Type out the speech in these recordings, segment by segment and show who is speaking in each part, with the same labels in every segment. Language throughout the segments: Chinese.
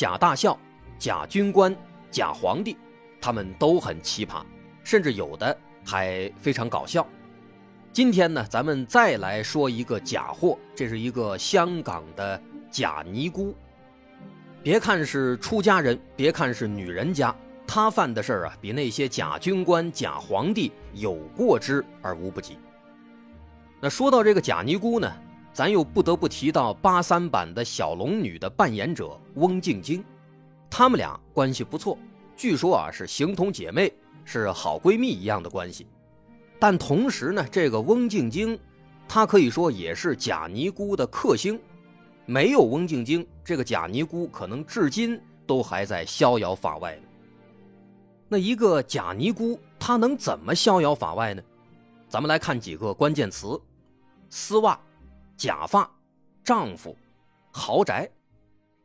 Speaker 1: 假大校、假军官、假皇帝，他们都很奇葩，甚至有的还非常搞笑。今天呢，咱们再来说一个假货，这是一个香港的假尼姑。别看是出家人，别看是女人家，她犯的事儿啊，比那些假军官、假皇帝有过之而无不及。那说到这个假尼姑呢？咱又不得不提到八三版的小龙女的扮演者翁静晶，她们俩关系不错，据说啊是形同姐妹，是好闺蜜一样的关系。但同时呢，这个翁静晶，她可以说也是假尼姑的克星。没有翁静晶，这个假尼姑可能至今都还在逍遥法外呢。那一个假尼姑，她能怎么逍遥法外呢？咱们来看几个关键词：丝袜。假发、丈夫、豪宅，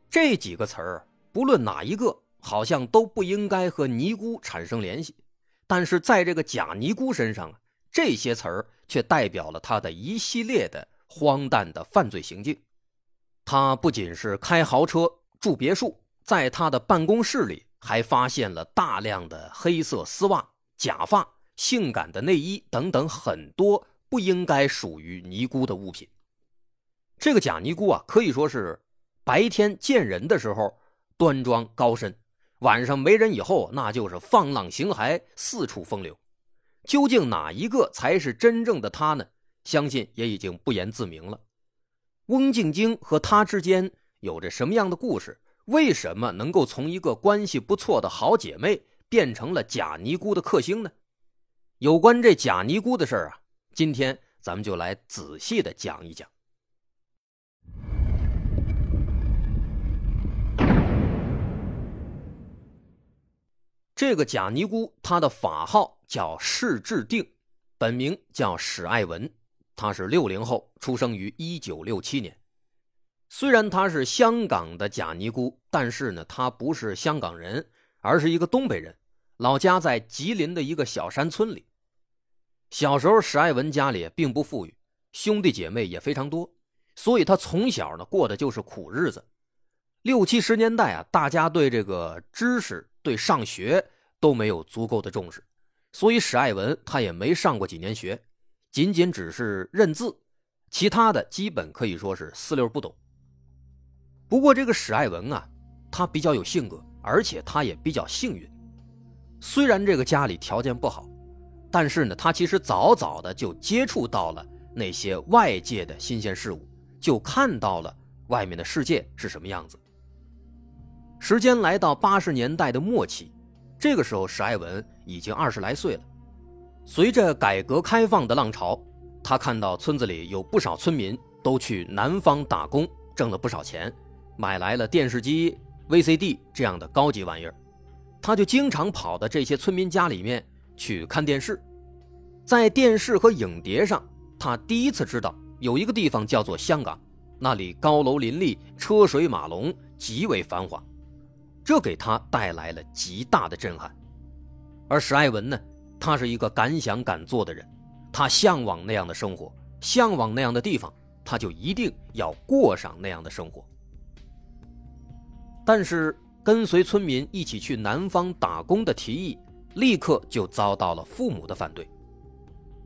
Speaker 1: 这几个词儿，不论哪一个，好像都不应该和尼姑产生联系。但是在这个假尼姑身上，这些词儿却代表了她的一系列的荒诞的犯罪行径。她不仅是开豪车、住别墅，在她的办公室里还发现了大量的黑色丝袜、假发、性感的内衣等等很多不应该属于尼姑的物品。这个假尼姑啊，可以说是白天见人的时候端庄高深，晚上没人以后，那就是放浪形骸，四处风流。究竟哪一个才是真正的她呢？相信也已经不言自明了。翁静晶和她之间有着什么样的故事？为什么能够从一个关系不错的好姐妹变成了假尼姑的克星呢？有关这假尼姑的事儿啊，今天咱们就来仔细的讲一讲。这个假尼姑，她的法号叫释志定，本名叫史爱文，她是六零后，出生于一九六七年。虽然她是香港的假尼姑，但是呢，她不是香港人，而是一个东北人，老家在吉林的一个小山村里。小时候，史爱文家里并不富裕，兄弟姐妹也非常多，所以她从小呢过的就是苦日子。六七十年代啊，大家对这个知识。对上学都没有足够的重视，所以史爱文他也没上过几年学，仅仅只是认字，其他的基本可以说是四六不懂。不过这个史爱文啊，他比较有性格，而且他也比较幸运。虽然这个家里条件不好，但是呢，他其实早早的就接触到了那些外界的新鲜事物，就看到了外面的世界是什么样子。时间来到八十年代的末期，这个时候史爱文已经二十来岁了。随着改革开放的浪潮，他看到村子里有不少村民都去南方打工，挣了不少钱，买来了电视机、VCD 这样的高级玩意儿，他就经常跑到这些村民家里面去看电视。在电视和影碟上，他第一次知道有一个地方叫做香港，那里高楼林立，车水马龙，极为繁华。这给他带来了极大的震撼，而史爱文呢，他是一个敢想敢做的人，他向往那样的生活，向往那样的地方，他就一定要过上那样的生活。但是，跟随村民一起去南方打工的提议，立刻就遭到了父母的反对。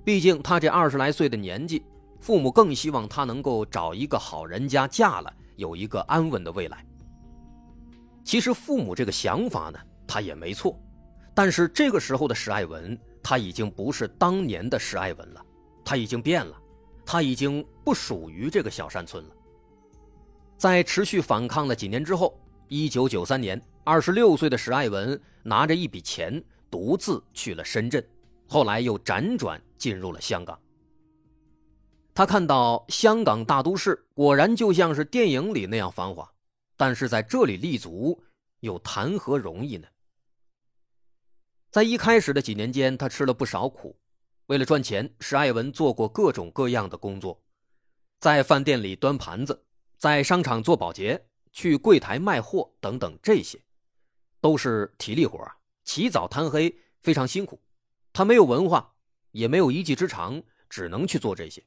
Speaker 1: 毕竟他这二十来岁的年纪，父母更希望他能够找一个好人家嫁了，有一个安稳的未来。其实父母这个想法呢，他也没错，但是这个时候的史爱文，他已经不是当年的史爱文了，他已经变了，他已经不属于这个小山村了。在持续反抗了几年之后，一九九三年，二十六岁的史爱文拿着一笔钱，独自去了深圳，后来又辗转进入了香港。他看到香港大都市果然就像是电影里那样繁华。但是在这里立足，又谈何容易呢？在一开始的几年间，他吃了不少苦。为了赚钱，史爱文做过各种各样的工作，在饭店里端盘子，在商场做保洁，去柜台卖货等等，这些都是体力活起早贪黑，非常辛苦。他没有文化，也没有一技之长，只能去做这些。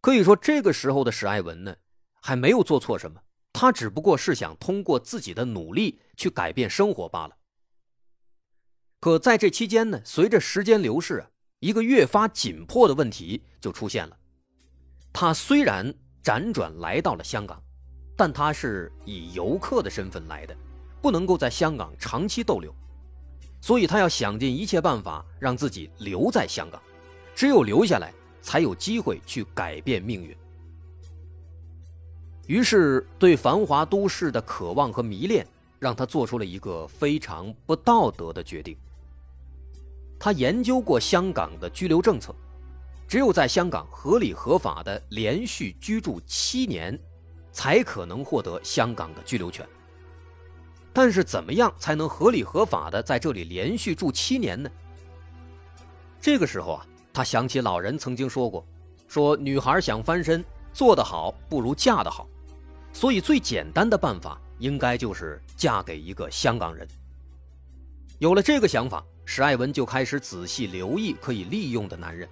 Speaker 1: 可以说，这个时候的史爱文呢，还没有做错什么，他只不过是想通过自己的努力去改变生活罢了。可在这期间呢，随着时间流逝，一个越发紧迫的问题就出现了。他虽然辗转来到了香港，但他是以游客的身份来的，不能够在香港长期逗留，所以他要想尽一切办法让自己留在香港，只有留下来，才有机会去改变命运。于是，对繁华都市的渴望和迷恋，让他做出了一个非常不道德的决定。他研究过香港的居留政策，只有在香港合理合法的连续居住七年，才可能获得香港的居留权。但是，怎么样才能合理合法的在这里连续住七年呢？这个时候啊，他想起老人曾经说过：“说女孩想翻身，做得好不如嫁得好，所以最简单的办法应该就是嫁给一个香港人。”有了这个想法。史爱文就开始仔细留意可以利用的男人。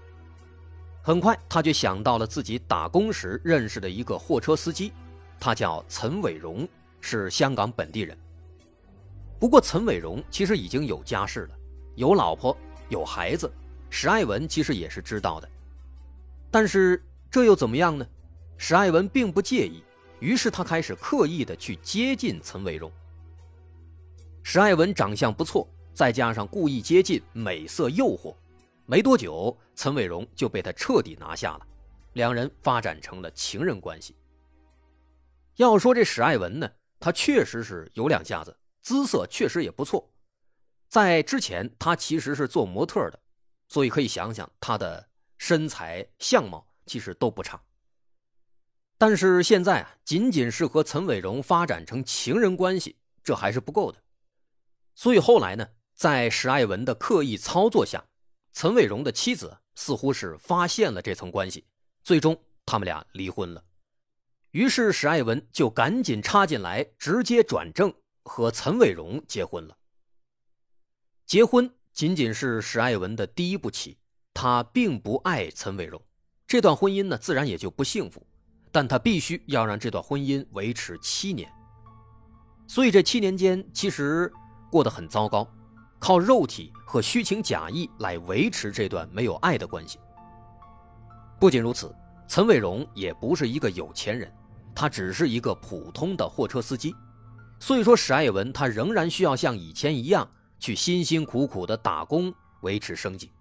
Speaker 1: 很快，他就想到了自己打工时认识的一个货车司机，他叫陈伟荣，是香港本地人。不过，陈伟荣其实已经有家室了，有老婆，有孩子。史爱文其实也是知道的，但是这又怎么样呢？史爱文并不介意，于是他开始刻意的去接近岑伟荣。史爱文长相不错。再加上故意接近、美色诱惑，没多久，岑伟荣就被他彻底拿下了，两人发展成了情人关系。要说这史爱文呢，他确实是有两下子，姿色确实也不错。在之前，他其实是做模特的，所以可以想想他的身材、相貌其实都不差。但是现在啊，仅仅是和陈伟荣发展成情人关系，这还是不够的。所以后来呢？在史爱文的刻意操作下，陈伟荣的妻子似乎是发现了这层关系，最终他们俩离婚了。于是史爱文就赶紧插进来，直接转正和陈伟荣结婚了。结婚仅仅是史爱文的第一步棋，他并不爱陈伟荣，这段婚姻呢自然也就不幸福，但他必须要让这段婚姻维持七年。所以这七年间其实过得很糟糕。靠肉体和虚情假意来维持这段没有爱的关系。不仅如此，陈伟荣也不是一个有钱人，他只是一个普通的货车司机。所以说，史爱文他仍然需要像以前一样去辛辛苦苦的打工维持生计。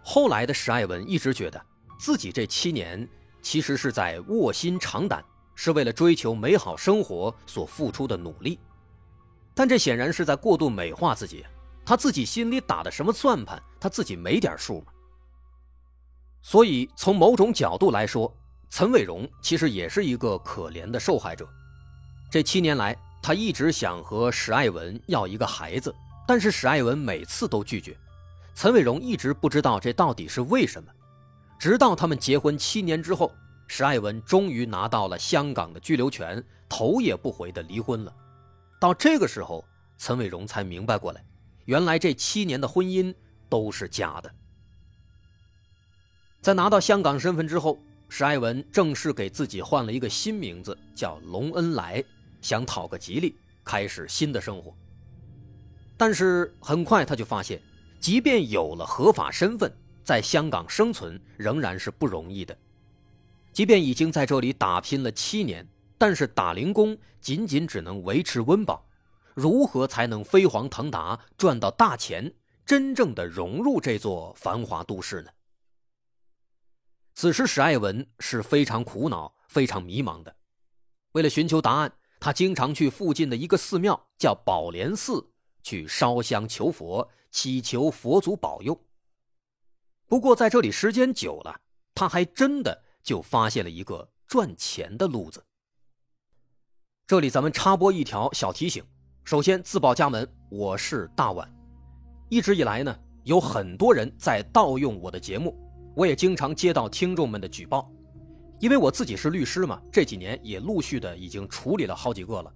Speaker 1: 后来的史爱文一直觉得自己这七年其实是在卧薪尝胆，是为了追求美好生活所付出的努力。但这显然是在过度美化自己，他自己心里打的什么算盘，他自己没点数吗？所以从某种角度来说，岑伟荣其实也是一个可怜的受害者。这七年来，他一直想和史爱文要一个孩子，但是史爱文每次都拒绝。岑伟荣一直不知道这到底是为什么，直到他们结婚七年之后，史爱文终于拿到了香港的居留权，头也不回的离婚了。到这个时候，岑伟荣才明白过来，原来这七年的婚姻都是假的。在拿到香港身份之后，史爱文正式给自己换了一个新名字，叫隆恩来，想讨个吉利，开始新的生活。但是很快他就发现，即便有了合法身份，在香港生存仍然是不容易的。即便已经在这里打拼了七年。但是打零工仅仅只能维持温饱，如何才能飞黄腾达赚到大钱，真正的融入这座繁华都市呢？此时史爱文是非常苦恼、非常迷茫的。为了寻求答案，他经常去附近的一个寺庙，叫宝莲寺，去烧香求佛，祈求佛祖保佑。不过在这里时间久了，他还真的就发现了一个赚钱的路子。这里咱们插播一条小提醒：首先自报家门，我是大碗。一直以来呢，有很多人在盗用我的节目，我也经常接到听众们的举报。因为我自己是律师嘛，这几年也陆续的已经处理了好几个了。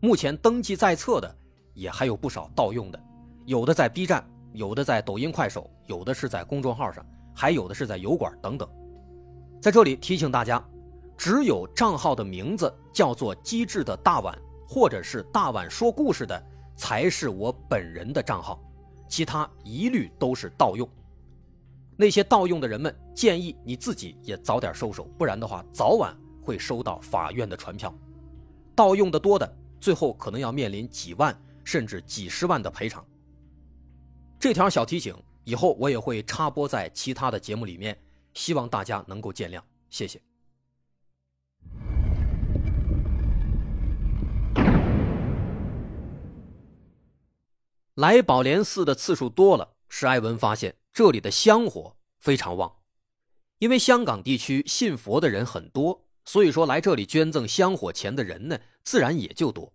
Speaker 1: 目前登记在册的也还有不少盗用的，有的在 B 站，有的在抖音、快手，有的是在公众号上，还有的是在油管等等。在这里提醒大家。只有账号的名字叫做“机智的大碗”或者是“大碗说故事”的，才是我本人的账号，其他一律都是盗用。那些盗用的人们，建议你自己也早点收手，不然的话，早晚会收到法院的传票。盗用的多的，最后可能要面临几万甚至几十万的赔偿。这条小提醒以后我也会插播在其他的节目里面，希望大家能够见谅，谢谢。来宝莲寺的次数多了，史爱文发现这里的香火非常旺。因为香港地区信佛的人很多，所以说来这里捐赠香火钱的人呢，自然也就多。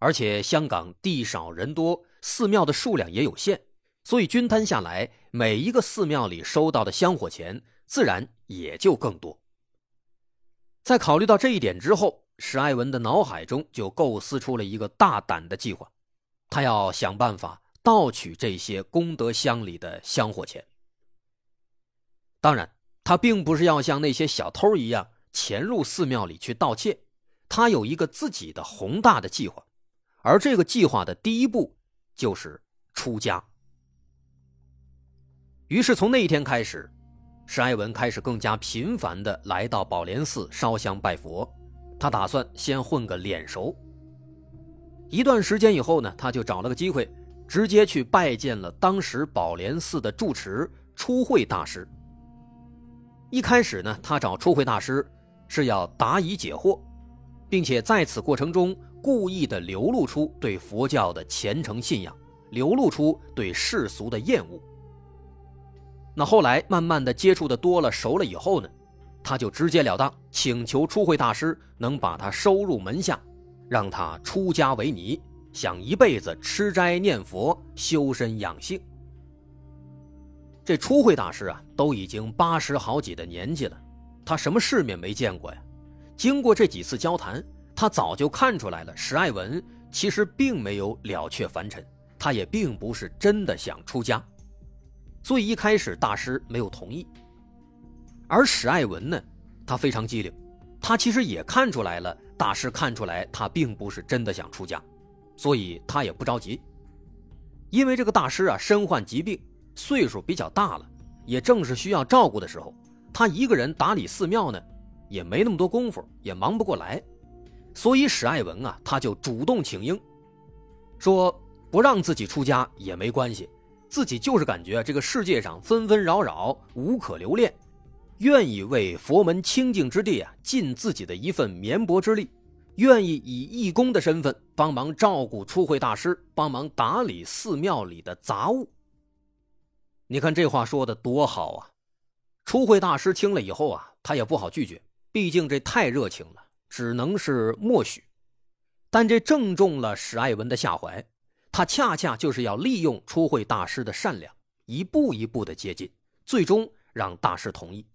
Speaker 1: 而且香港地少人多，寺庙的数量也有限，所以均摊下来，每一个寺庙里收到的香火钱自然也就更多。在考虑到这一点之后，史爱文的脑海中就构思出了一个大胆的计划。他要想办法盗取这些功德箱里的香火钱。当然，他并不是要像那些小偷一样潜入寺庙里去盗窃，他有一个自己的宏大的计划，而这个计划的第一步就是出家。于是从那一天开始，史爱文开始更加频繁的来到宝莲寺烧香拜佛，他打算先混个脸熟。一段时间以后呢，他就找了个机会，直接去拜见了当时宝莲寺的住持初慧大师。一开始呢，他找初慧大师是要答疑解惑，并且在此过程中故意的流露出对佛教的虔诚信仰，流露出对世俗的厌恶。那后来慢慢的接触的多了，熟了以后呢，他就直截了当请求初慧大师能把他收入门下。让他出家为尼，想一辈子吃斋念佛、修身养性。这初慧大师啊，都已经八十好几的年纪了，他什么世面没见过呀？经过这几次交谈，他早就看出来了，史爱文其实并没有了却凡尘，他也并不是真的想出家，所以一开始大师没有同意。而史爱文呢，他非常机灵，他其实也看出来了。大师看出来他并不是真的想出家，所以他也不着急。因为这个大师啊身患疾病，岁数比较大了，也正是需要照顾的时候，他一个人打理寺庙呢，也没那么多功夫，也忙不过来。所以史爱文啊，他就主动请缨，说不让自己出家也没关系，自己就是感觉这个世界上纷纷扰扰，无可留恋。愿意为佛门清净之地啊尽自己的一份绵薄之力，愿意以义工的身份帮忙照顾初慧大师，帮忙打理寺庙里的杂物。你看这话说的多好啊！初慧大师听了以后啊，他也不好拒绝，毕竟这太热情了，只能是默许。但这正中了史爱文的下怀，他恰恰就是要利用初慧大师的善良，一步一步的接近，最终让大师同意。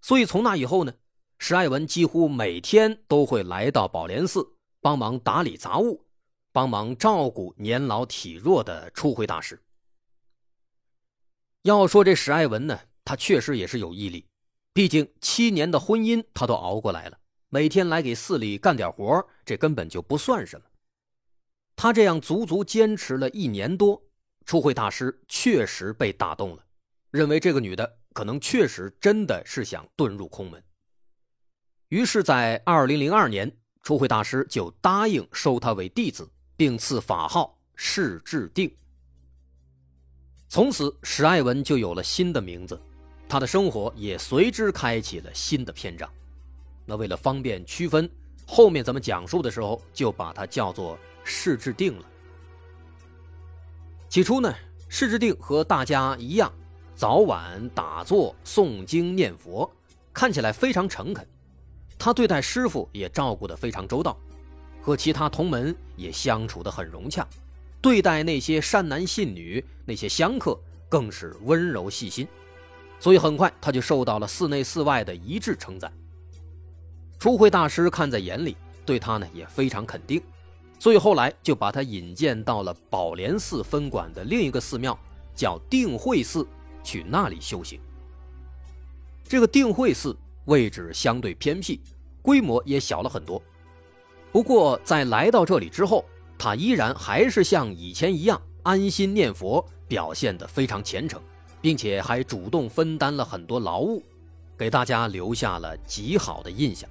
Speaker 1: 所以从那以后呢，史爱文几乎每天都会来到宝莲寺帮忙打理杂物，帮忙照顾年老体弱的初慧大师。要说这史爱文呢，他确实也是有毅力，毕竟七年的婚姻他都熬过来了，每天来给寺里干点活，这根本就不算什么。他这样足足坚持了一年多，初慧大师确实被打动了，认为这个女的。可能确实真的是想遁入空门，于是，在二零零二年，初慧大师就答应收他为弟子，并赐法号释智定。从此，史爱文就有了新的名字，他的生活也随之开启了新的篇章。那为了方便区分，后面咱们讲述的时候就把它叫做释智定了。起初呢，释智定和大家一样。早晚打坐诵经念佛，看起来非常诚恳。他对待师傅也照顾得非常周到，和其他同门也相处得很融洽，对待那些善男信女、那些香客更是温柔细心，所以很快他就受到了寺内寺外的一致称赞。初慧大师看在眼里，对他呢也非常肯定，所以后来就把他引荐到了宝莲寺分管的另一个寺庙，叫定慧寺，去那里修行。这个定慧寺位置相对偏僻，规模也小了很多。不过，在来到这里之后，他依然还是像以前一样安心念佛，表现得非常虔诚，并且还主动分担了很多劳务，给大家留下了极好的印象。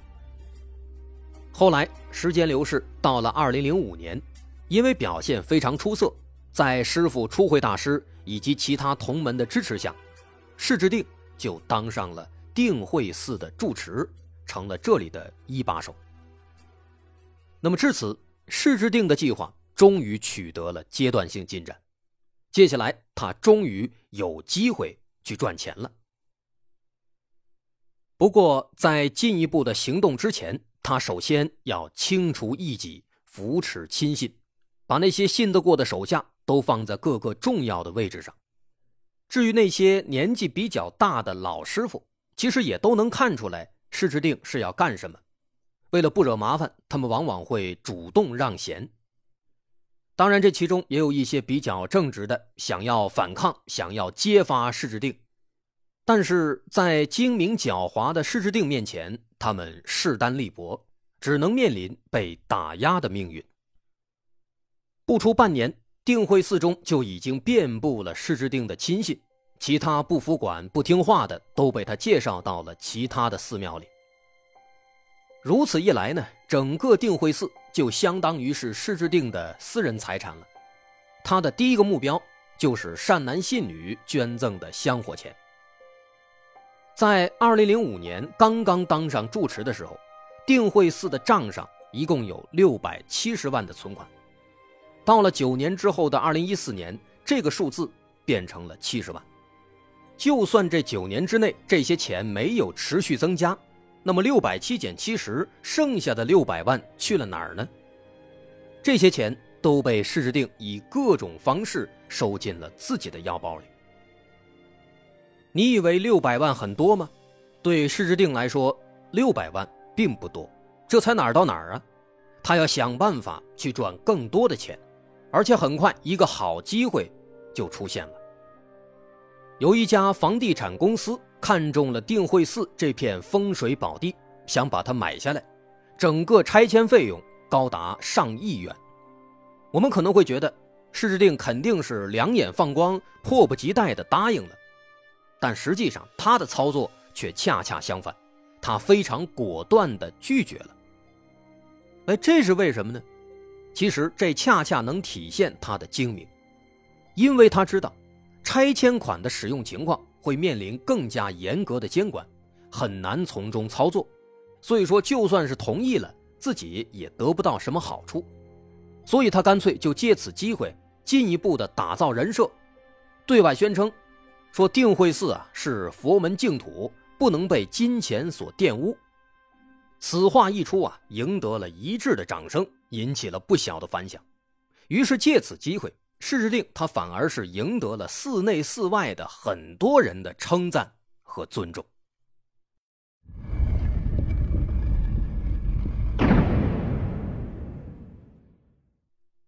Speaker 1: 后来，时间流逝，到了2005年，因为表现非常出色，在师傅初慧大师以及其他同门的支持下，释智定就当上了定慧寺的住持，成了这里的一把手。那么至此，释智定的计划终于取得了阶段性进展。接下来，他终于有机会去赚钱了。不过，在进一步的行动之前，他首先要清除异己，扶持亲信，把那些信得过的手下都放在各个重要的位置上。至于那些年纪比较大的老师傅，其实也都能看出来师之定是要干什么。为了不惹麻烦，他们往往会主动让贤。当然，这其中也有一些比较正直的，想要反抗、想要揭发师之定，但是在精明狡猾的师之定面前，他们势单力薄，只能面临被打压的命运。不出半年，定慧寺中就已经遍布了释智定的亲信，其他不服管、不听话的都被他介绍到了其他的寺庙里。如此一来呢，整个定慧寺就相当于是释智定的私人财产了。他的第一个目标就是善男信女捐赠的香火钱。在2005年刚刚当上住持的时候，定慧寺的账上一共有670万的存款。到了九年之后的2014年，这个数字变成了70万。就算这九年之内这些钱没有持续增加。那么六百七减七十，剩下的六百万去了哪儿呢？这些钱都被释智定以各种方式收进了自己的腰包里。你以为六百万很多吗？对释智定来说，六百万并不多。这才哪儿到哪儿啊？他要想办法去赚更多的钱，而且很快一个好机会就出现了。有一家房地产公司。看中了定慧寺这片风水宝地，想把它买下来，整个拆迁费用高达上亿元。我们可能会觉得释智定肯定是两眼放光，迫不及待地答应了，但实际上他的操作却恰恰相反，他非常果断地拒绝了。哎，这是为什么呢？其实这恰恰能体现他的精明，因为他知道拆迁款的使用情况。会面临更加严格的监管，很难从中操作，所以说就算是同意了，自己也得不到什么好处，所以他干脆就借此机会进一步的打造人设，对外宣称，说定慧寺啊是佛门净土，不能被金钱所玷污。此话一出啊，赢得了一致的掌声，引起了不小的反响，于是借此机会。释智定他反而是赢得了寺内寺外的很多人的称赞和尊重。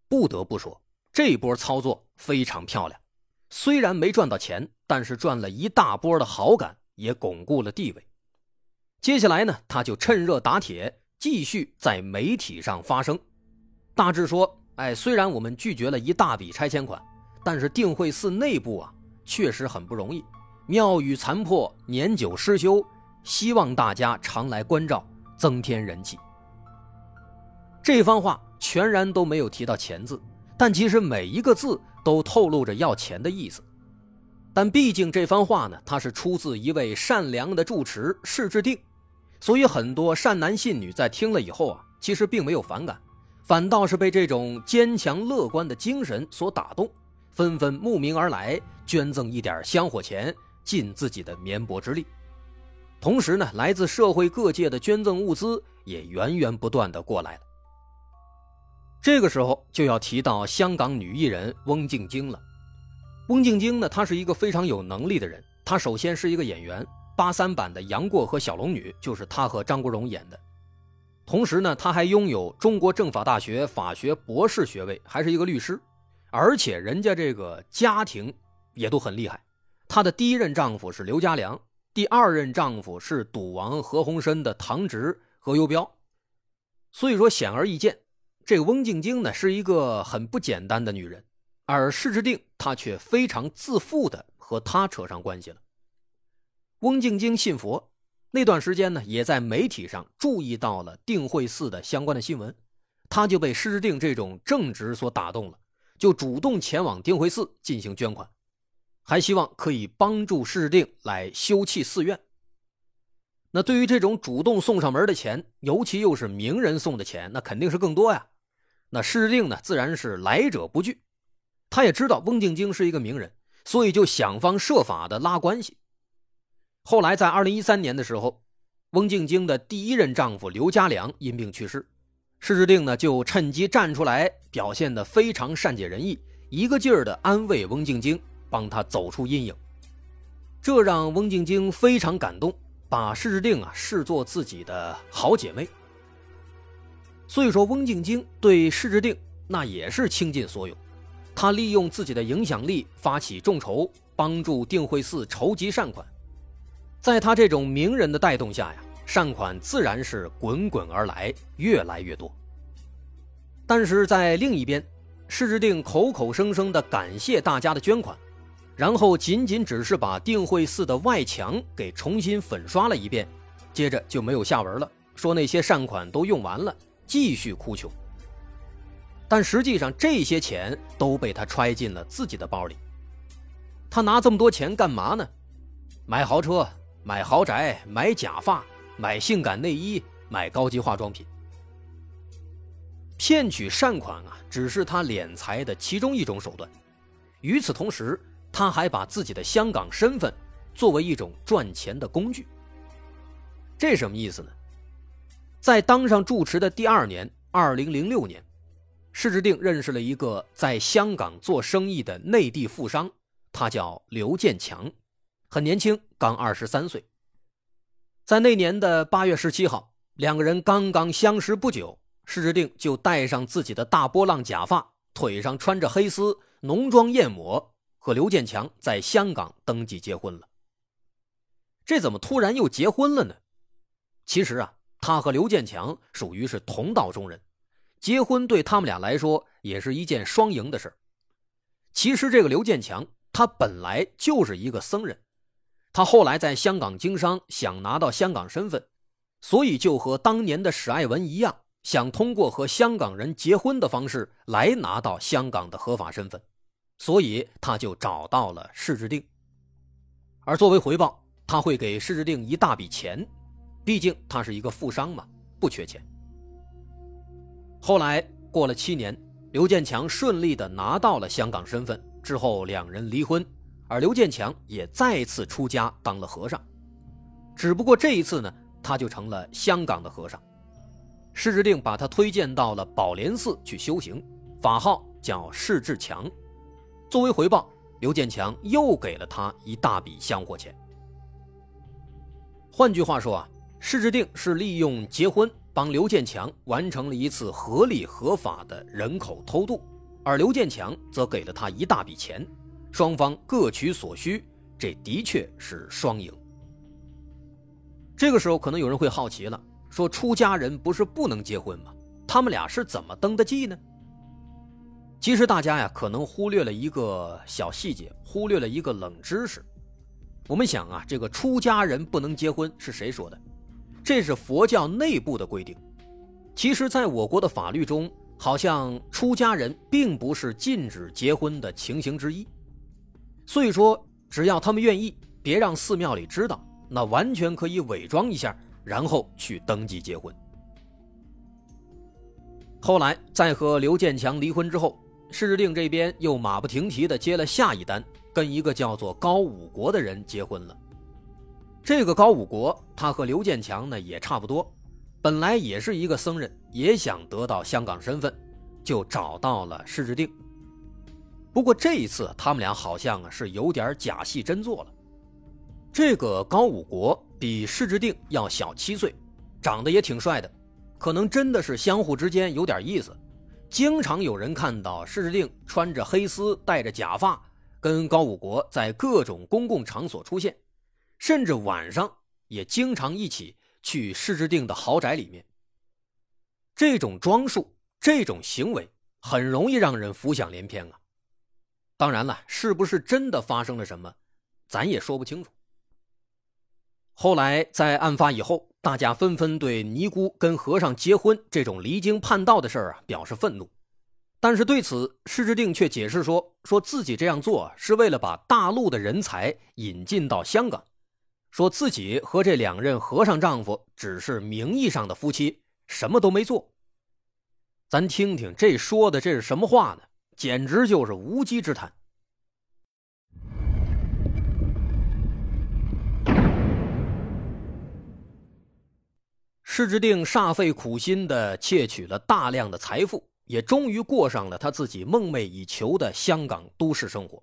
Speaker 1: 不得不说，这波操作非常漂亮。虽然没赚到钱，但是赚了一大波的好感，也巩固了地位。接下来呢，他就趁热打铁，继续在媒体上发声，大致说。哎，虽然我们拒绝了一大笔拆迁款，但是定慧寺内部啊确实很不容易，庙宇残破，年久失修，希望大家常来关照，增添人气。这番话全然都没有提到钱字，但其实每一个字都透露着要钱的意思。但毕竟这番话呢，它是出自一位善良的住持释智定，所以很多善男信女在听了以后啊，其实并没有反感。反倒是被这种坚强乐观的精神所打动，纷纷慕名而来，捐赠一点香火钱，尽自己的绵薄之力。同时呢，来自社会各界的捐赠物资也源源不断的过来了。这个时候就要提到香港女艺人翁静晶了。翁静晶呢，她是一个非常有能力的人。她首先是一个演员，八三版的杨过和小龙女就是她和张国荣演的。同时呢，她还拥有中国政法大学法学博士学位，还是一个律师。而且人家这个家庭也都很厉害。她的第一任丈夫是刘家良，第二任丈夫是赌王何鸿燊的堂侄何猷标。所以说，显而易见，这个翁静晶呢是一个很不简单的女人。而施之定，他却非常自负的和他扯上关系了。翁静晶信佛，那段时间呢，也在媒体上注意到了定慧寺的相关的新闻，他就被施之定这种正直所打动了，就主动前往定慧寺进行捐款，还希望可以帮助施之定来修葺寺院。那对于这种主动送上门的钱，尤其又是名人送的钱，那肯定是更多呀。那施志定呢，自然是来者不拒。他也知道翁静晶是一个名人，所以就想方设法的拉关系。后来在二零一三年的时候，翁静晶的第一任丈夫刘家良因病去世，施志定呢就趁机站出来，表现的非常善解人意，一个劲儿的安慰翁静晶，帮她走出阴影。这让翁静晶非常感动，把施志定啊视作自己的好姐妹。所以说，翁静晶对施之定那也是倾尽所有。他利用自己的影响力发起众筹，帮助定慧寺筹集善款。在他这种名人的带动下呀，善款自然是滚滚而来，越来越多。但是在另一边，施之定口口声声的感谢大家的捐款，然后仅仅只是把定慧寺的外墙给重新粉刷了一遍，接着就没有下文了，说那些善款都用完了，继续哭穷。但实际上，这些钱都被他揣进了自己的包里。他拿这么多钱干嘛呢？买豪车、买豪宅、买假发、买性感内衣、买高级化妆品。骗取善款啊，只是他敛财的其中一种手段。与此同时，他还把自己的香港身份作为一种赚钱的工具。这什么意思呢？在当上住持的第二年，二零零六年。施志定认识了一个在香港做生意的内地富商，他叫刘建强，很年轻，刚二十三岁。在那年的八月十七号，两个人刚刚相识不久，施志定就戴上自己的大波浪假发，腿上穿着黑丝，浓妆艳抹，和刘建强在香港登记结婚了。这怎么突然又结婚了呢？其实啊，他和刘建强属于是同道中人。结婚对他们俩来说也是一件双赢的事其实这个刘建强，他本来就是一个僧人，他后来在香港经商，想拿到香港身份，所以就和当年的史爱文一样，想通过和香港人结婚的方式来拿到香港的合法身份，所以他就找到了施志定。而作为回报，他会给施志定一大笔钱，毕竟他是一个富商嘛，不缺钱。后来过了七年，刘建强顺利的拿到了香港身份之后，两人离婚，而刘建强也再次出家当了和尚，只不过这一次呢，他就成了香港的和尚。施志定把他推荐到了宝莲寺去修行，法号叫释志强。作为回报，刘建强又给了他一大笔香火钱。换句话说啊，施之定是利用结婚。帮刘建强完成了一次合理合法的人口偷渡，而刘建强则给了他一大笔钱，双方各取所需，这的确是双赢。这个时候，可能有人会好奇了，说出家人不是不能结婚吗？他们俩是怎么登的记呢？其实大家呀，可能忽略了一个小细节，忽略了一个冷知识。我们想啊，这个出家人不能结婚是谁说的？这是佛教内部的规定，其实，在我国的法律中，好像出家人并不是禁止结婚的情形之一。所以说，只要他们愿意，别让寺庙里知道，那完全可以伪装一下，然后去登记结婚。后来，在和刘建强离婚之后，施之定这边又马不停蹄的接了下一单，跟一个叫做高武国的人结婚了。这个高武国，他和刘建强呢也差不多，本来也是一个僧人，也想得到香港身份，就找到了施志定。不过这一次，他们俩好像是有点假戏真做了。这个高武国比施志定要小七岁，长得也挺帅的，可能真的是相互之间有点意思。经常有人看到施志定穿着黑丝，戴着假发，跟高武国在各种公共场所出现，甚至晚上也经常一起去施志定的豪宅里面。这种装束，这种行为，很容易让人浮想联翩啊。当然了，是不是真的发生了什么，咱也说不清楚。后来在案发以后，大家纷纷对尼姑跟和尚结婚这种离经叛道的事儿啊表示愤怒，但是对此施之定却解释说，说自己这样做是为了把大陆的人才引进到香港，说自己和这两任和尚丈夫只是名义上的夫妻，什么都没做。咱听听这说的这是什么话呢？简直就是无稽之谈。施之定煞费苦心的窃取了大量的财富，也终于过上了他自己梦寐以求的香港都市生活。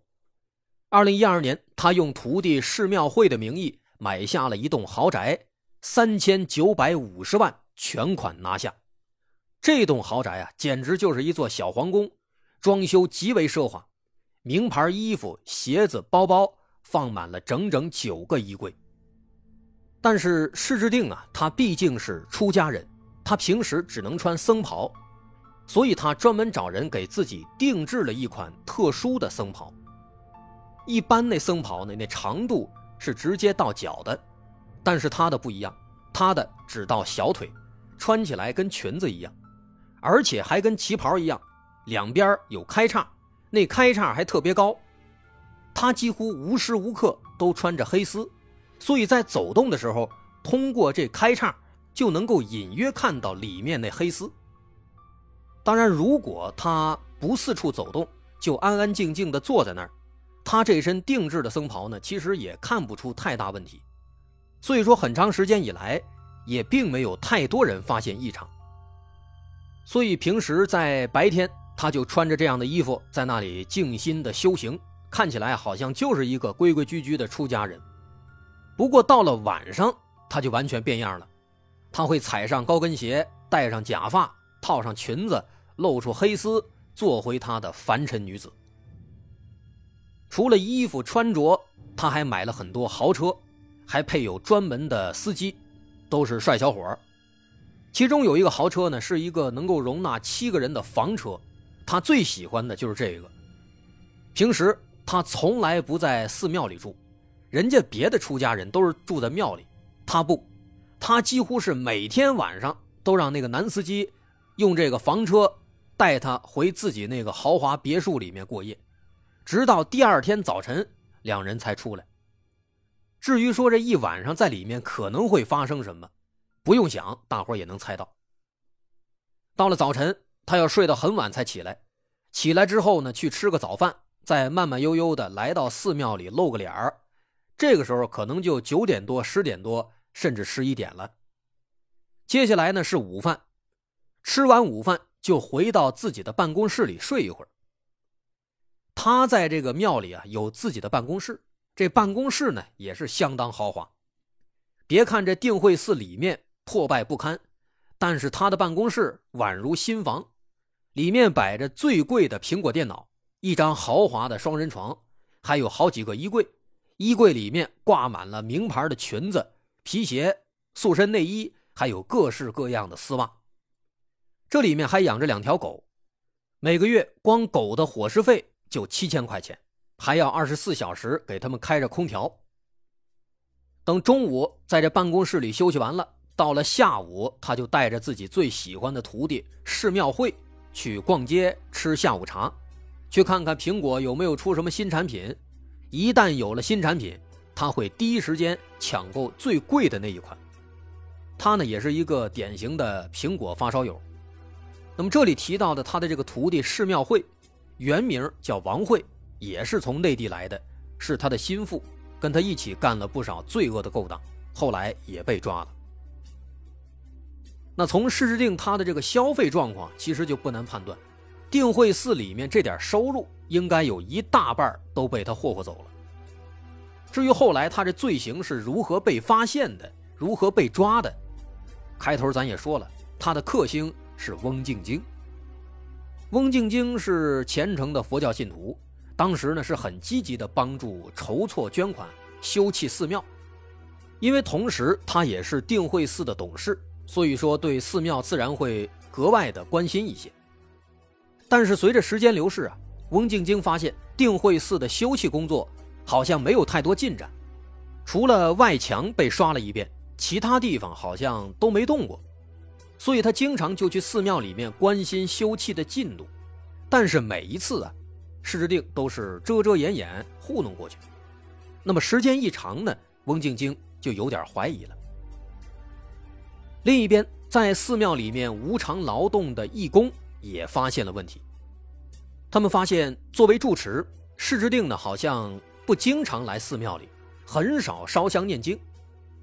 Speaker 1: 二零一二年，他用徒弟释妙慧的名义买下了一栋豪宅，三千九百五十万全款拿下。这栋豪宅啊，简直就是一座小皇宫。装修极为奢华，名牌衣服、鞋子、包包放满了整整九个衣柜。但是施之定啊，他毕竟是出家人，他平时只能穿僧袍，所以他专门找人给自己定制了一款特殊的僧袍。一般那僧袍呢，那长度是直接到脚的，但是他的不一样，他的只到小腿，穿起来跟裙子一样，而且还跟旗袍一样。两边有开叉，那开叉还特别高。他几乎无时无刻都穿着黑丝，所以在走动的时候，通过这开叉就能够隐约看到里面那黑丝。当然，如果他不四处走动，就安安静静的坐在那儿，他这身定制的僧袍呢，其实也看不出太大问题。所以说，很长时间以来，也并没有太多人发现异常。所以平时在白天。他就穿着这样的衣服在那里静心的修行，看起来好像就是一个规规矩矩的出家人。不过到了晚上，他就完全变样了。他会踩上高跟鞋，戴上假发，套上裙子，露出黑丝，做回他的凡尘女子。除了衣服穿着，他还买了很多豪车，还配有专门的司机，都是帅小伙其中有一个豪车呢，是一个能够容纳七个人的房车。他最喜欢的就是这个。平时他从来不在寺庙里住，人家别的出家人都是住在庙里，他不，他几乎是每天晚上都让那个男司机用这个房车带他回自己那个豪华别墅里面过夜，直到第二天早晨两人才出来。至于说这一晚上在里面可能会发生什么，不用想，大伙也能猜到。到了早晨。他要睡到很晚才起来，起来之后呢，去吃个早饭，再慢慢悠悠的来到寺庙里露个脸儿。这个时候可能就九点多、十点多，甚至十一点了。接下来呢是午饭，吃完午饭就回到自己的办公室里睡一会儿。他在这个庙里啊有自己的办公室，这办公室呢也是相当豪华。别看这定慧寺里面破败不堪，但是他的办公室宛如新房。里面摆着最贵的苹果电脑，一张豪华的双人床，还有好几个衣柜。衣柜里面挂满了名牌的裙子、皮鞋、塑身内衣，还有各式各样的丝袜。这里面还养着两条狗，每个月光狗的伙食费就七千块钱，还要二十四小时给他们开着空调。等中午在这办公室里休息完了，到了下午，他就带着自己最喜欢的徒弟释庙会。去逛街吃下午茶，去看看苹果有没有出什么新产品。一旦有了新产品，他会第一时间抢购最贵的那一款。他呢也是一个典型的苹果发烧友。那么这里提到的他的这个徒弟释庙会，原名叫王慧，也是从内地来的，是他的心腹，跟他一起干了不少罪恶的勾当，后来也被抓了。那从施之定他的这个消费状况，其实就不难判断，定慧寺里面这点收入，应该有一大半都被他霍霍走了。至于后来他这罪行是如何被发现的，如何被抓的，开头咱也说了，他的克星是翁静晶。翁静晶是虔诚的佛教信徒，当时呢是很积极的帮助筹措捐款、修葺寺庙。因为同时他也是定慧寺的董事，所以说对寺庙自然会格外的关心一些。但是随着时间流逝啊，翁静晶发现定慧寺的修葺工作好像没有太多进展，除了外墙被刷了一遍，其他地方好像都没动过。所以他经常就去寺庙里面关心修葺的进度，但是每一次啊，施之定都是遮遮掩掩糊弄过去。那么时间一长呢，翁静晶就有点怀疑了。另一边，在寺庙里面无偿劳动的义工也发现了问题。他们发现，作为住持，释之定呢好像不经常来寺庙里，很少烧香念经，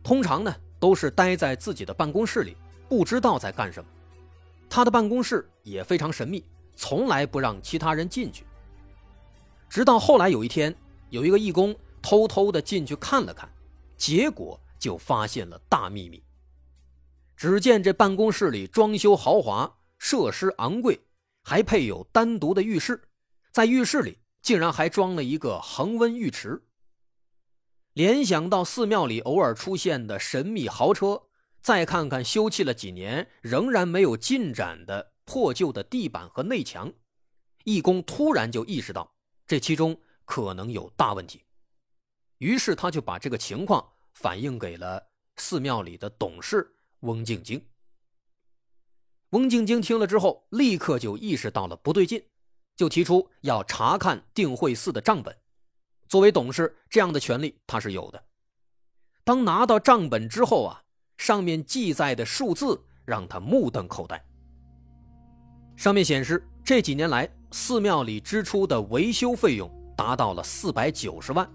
Speaker 1: 通常呢都是待在自己的办公室里，不知道在干什么。他的办公室也非常神秘，从来不让其他人进去。直到后来有一天，有一个义工偷偷的进去看了看。结果就发现了大秘密。只见这办公室里装修豪华，设施昂贵，还配有单独的浴室，在浴室里竟然还装了一个恒温浴池。联想到寺庙里偶尔出现的神秘豪车，再看看修葺了几年仍然没有进展的破旧的地板和内墙，义工突然就意识到这其中可能有大问题。于是他就把这个情况反映给了寺庙里的董事翁静晶。翁静晶听了之后，立刻就意识到了不对劲，就提出要查看定慧寺的账本。作为董事，这样的权利他是有的。当拿到账本之后啊，上面记载的数字让他目瞪口呆。上面显示，这几年来寺庙里支出的维修费用达到了四百九十万。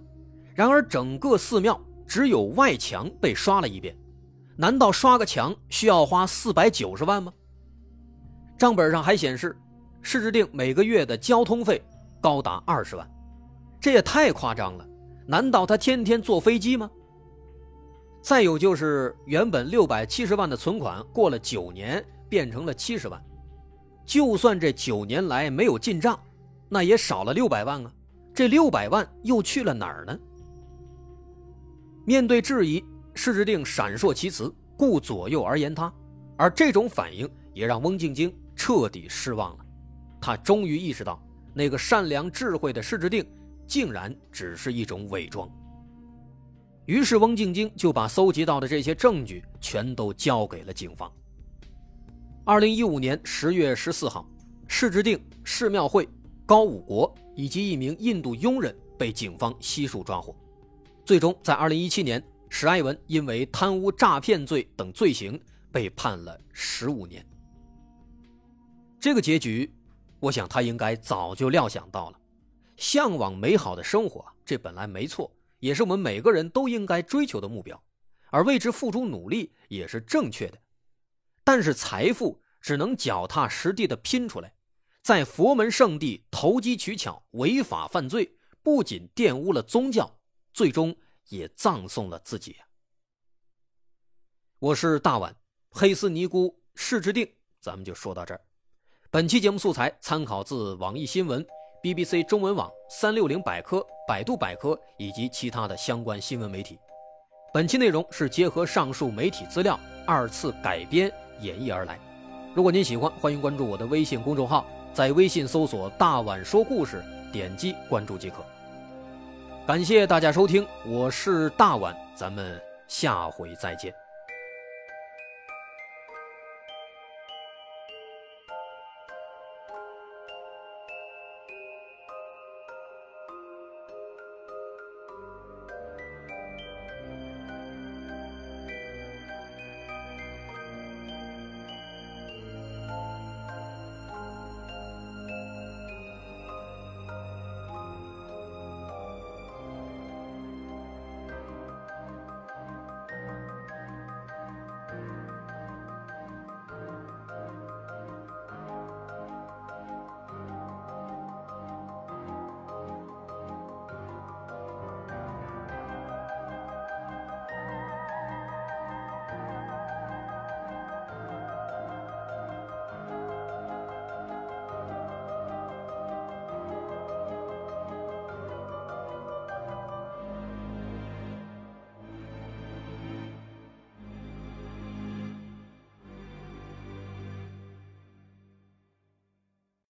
Speaker 1: 然而，整个寺庙只有外墙被刷了一遍，难道刷个墙需要花四百九十万吗？账本上还显示，市制定每个月的交通费高达二十万，这也太夸张了！难道他天天坐飞机吗？再有就是，原本六百七十万的存款，过了九年变成了七十万，就算这九年来没有进账，那也少了六百万啊！这六百万又去了哪儿呢？面对质疑，施之定闪烁其词，顾左右而言他，而这种反应也让翁静晶彻底失望了。他终于意识到，那个善良智慧的施之定，竟然只是一种伪装。于是，翁静晶就把搜集到的这些证据全都交给了警方。二零一五年十月十四号，市之定、寺庙会、高武国以及一名印度佣人被警方悉数抓获。最终，在二零一七年，史爱文因为贪污、诈骗罪等罪行被判了十五年。这个结局，我想他应该早就料想到了。向往美好的生活，这本来没错，也是我们每个人都应该追求的目标，而为之付出努力也是正确的。但是，财富只能脚踏实地的拼出来，在佛门圣地投机取巧、违法犯罪，不仅玷污了宗教。最终也葬送了自己。我是大碗黑丝尼姑释之定，咱们就说到这儿。本期节目素材参考自网易新闻、BBC 中文网、三六零百科、百度百科以及其他的相关新闻媒体。本期内容是结合上述媒体资料二次改编演绎而来。如果您喜欢，欢迎关注我的微信公众号，在微信搜索“大碗说故事”，点击关注即可。感谢大家收听，我是大碗，咱们下回再见。